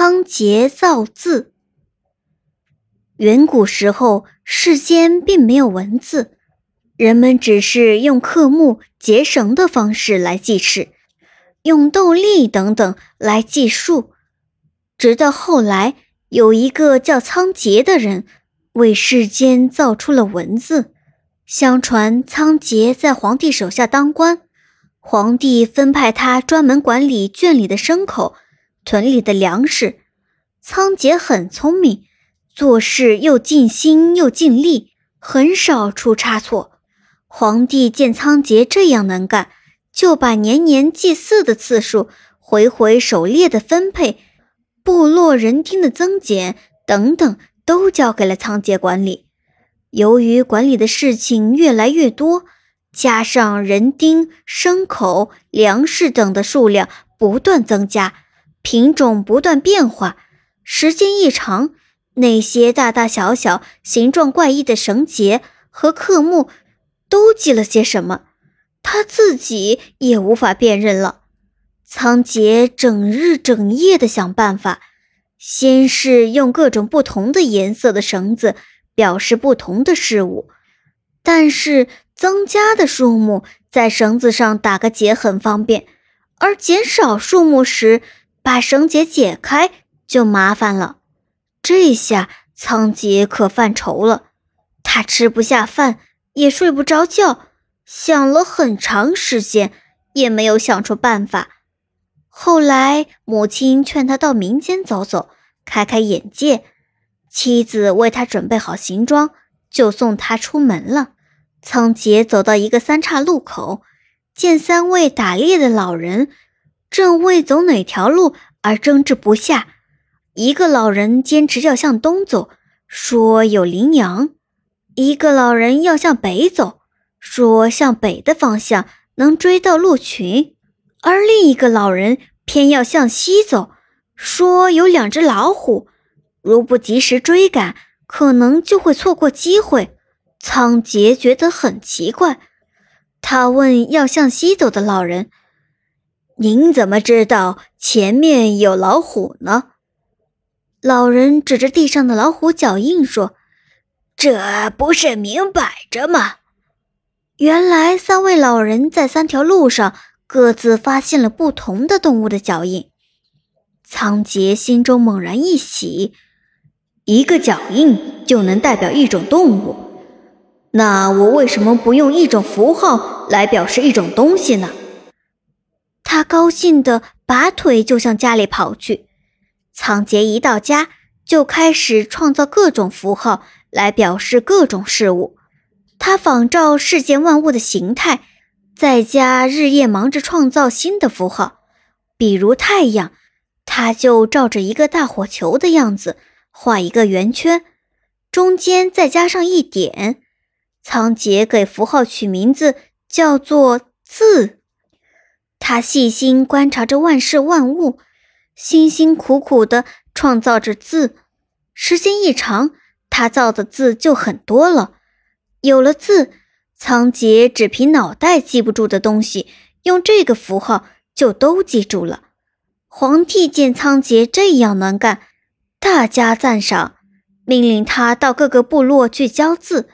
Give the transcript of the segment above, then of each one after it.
仓颉造字。远古时候，世间并没有文字，人们只是用刻木、结绳的方式来记事，用斗笠等等来记数。直到后来，有一个叫仓颉的人，为世间造出了文字。相传，仓颉在皇帝手下当官，皇帝分派他专门管理圈里的牲口。屯里的粮食，仓颉很聪明，做事又尽心又尽力，很少出差错。皇帝见仓颉这样能干，就把年年祭祀的次数、回回狩猎的分配、部落人丁的增减等等，都交给了仓颉管理。由于管理的事情越来越多，加上人丁、牲口、粮食等的数量不断增加。品种不断变化，时间一长，那些大大小小、形状怪异的绳结和刻木都记了些什么，他自己也无法辨认了。仓颉整日整夜的想办法，先是用各种不同的颜色的绳子表示不同的事物，但是增加的数目在绳子上打个结很方便，而减少数目时。把绳结解开就麻烦了，这下仓颉可犯愁了。他吃不下饭，也睡不着觉，想了很长时间，也没有想出办法。后来母亲劝他到民间走走，开开眼界。妻子为他准备好行装，就送他出门了。仓颉走到一个三岔路口，见三位打猎的老人。正为走哪条路而争执不下，一个老人坚持要向东走，说有羚羊；一个老人要向北走，说向北的方向能追到鹿群；而另一个老人偏要向西走，说有两只老虎，如不及时追赶，可能就会错过机会。仓颉觉得很奇怪，他问要向西走的老人。您怎么知道前面有老虎呢？老人指着地上的老虎脚印说：“这不是明摆着吗？”原来三位老人在三条路上各自发现了不同的动物的脚印。仓颉心中猛然一喜，一个脚印就能代表一种动物，那我为什么不用一种符号来表示一种东西呢？他高兴地拔腿就向家里跑去。仓颉一到家，就开始创造各种符号来表示各种事物。他仿照世间万物的形态，在家日夜忙着创造新的符号。比如太阳，他就照着一个大火球的样子画一个圆圈，中间再加上一点。仓颉给符号取名字叫做“字”。他细心观察着万事万物，辛辛苦苦地创造着字。时间一长，他造的字就很多了。有了字，仓颉只凭脑袋记不住的东西，用这个符号就都记住了。皇帝见仓颉这样能干，大加赞赏，命令他到各个部落去教字。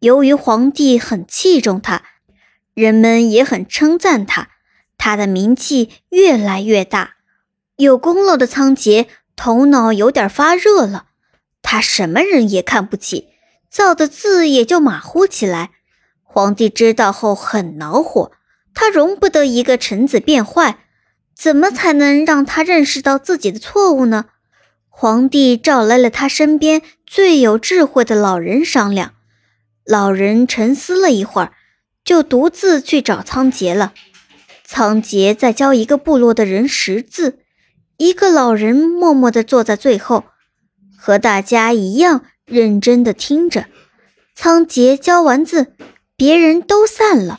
由于皇帝很器重他，人们也很称赞他。他的名气越来越大，有功劳的仓颉头脑有点发热了。他什么人也看不起，造的字也就马虎起来。皇帝知道后很恼火，他容不得一个臣子变坏，怎么才能让他认识到自己的错误呢？皇帝召来了他身边最有智慧的老人商量。老人沉思了一会儿，就独自去找仓颉了。仓颉在教一个部落的人识字，一个老人默默地坐在最后，和大家一样认真地听着。仓颉教完字，别人都散了，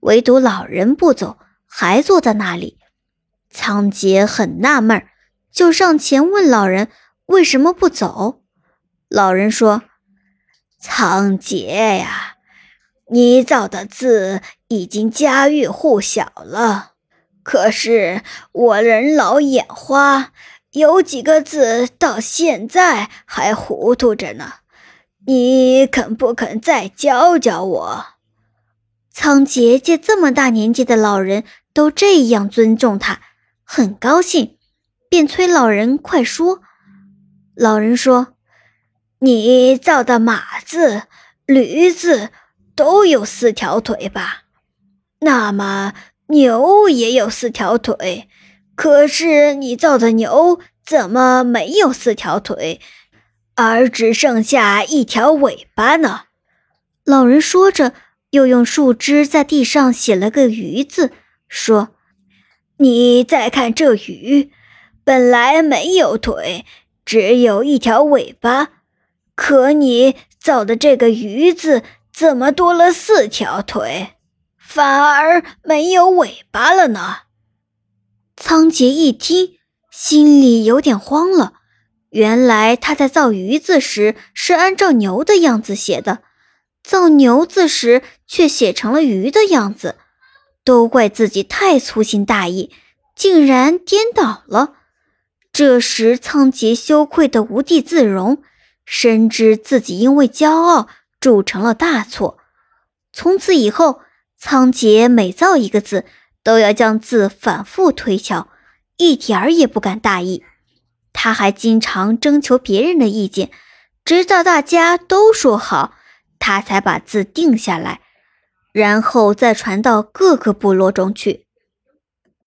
唯独老人不走，还坐在那里。仓颉很纳闷，就上前问老人为什么不走。老人说：“仓颉呀。”你造的字已经家喻户晓了，可是我人老眼花，有几个字到现在还糊涂着呢，你肯不肯再教教我？仓颉见这么大年纪的老人都这样尊重他，很高兴，便催老人快说。老人说：“你造的马字、驴字都有四条腿吧？那么牛也有四条腿。”可是你造的牛怎么没有四条腿，而只剩下一条尾巴呢？老人说着，又用树枝在地上写了个“鱼”字，说：“你再看这鱼，本来没有腿，只有一条尾巴，可你造的这个‘鱼’字怎么多了四条腿，反而没有尾巴了呢？”仓颉一听，心里有点慌了。原来他在造“鱼”字时是按照牛的样子写的，造“牛”字时却写成了鱼的样子。都怪自己太粗心大意，竟然颠倒了。这时，仓颉羞愧的无地自容，深知自己因为骄傲铸成了大错。从此以后，仓颉每造一个字。都要将字反复推敲，一点儿也不敢大意。他还经常征求别人的意见，直到大家都说好，他才把字定下来，然后再传到各个部落中去。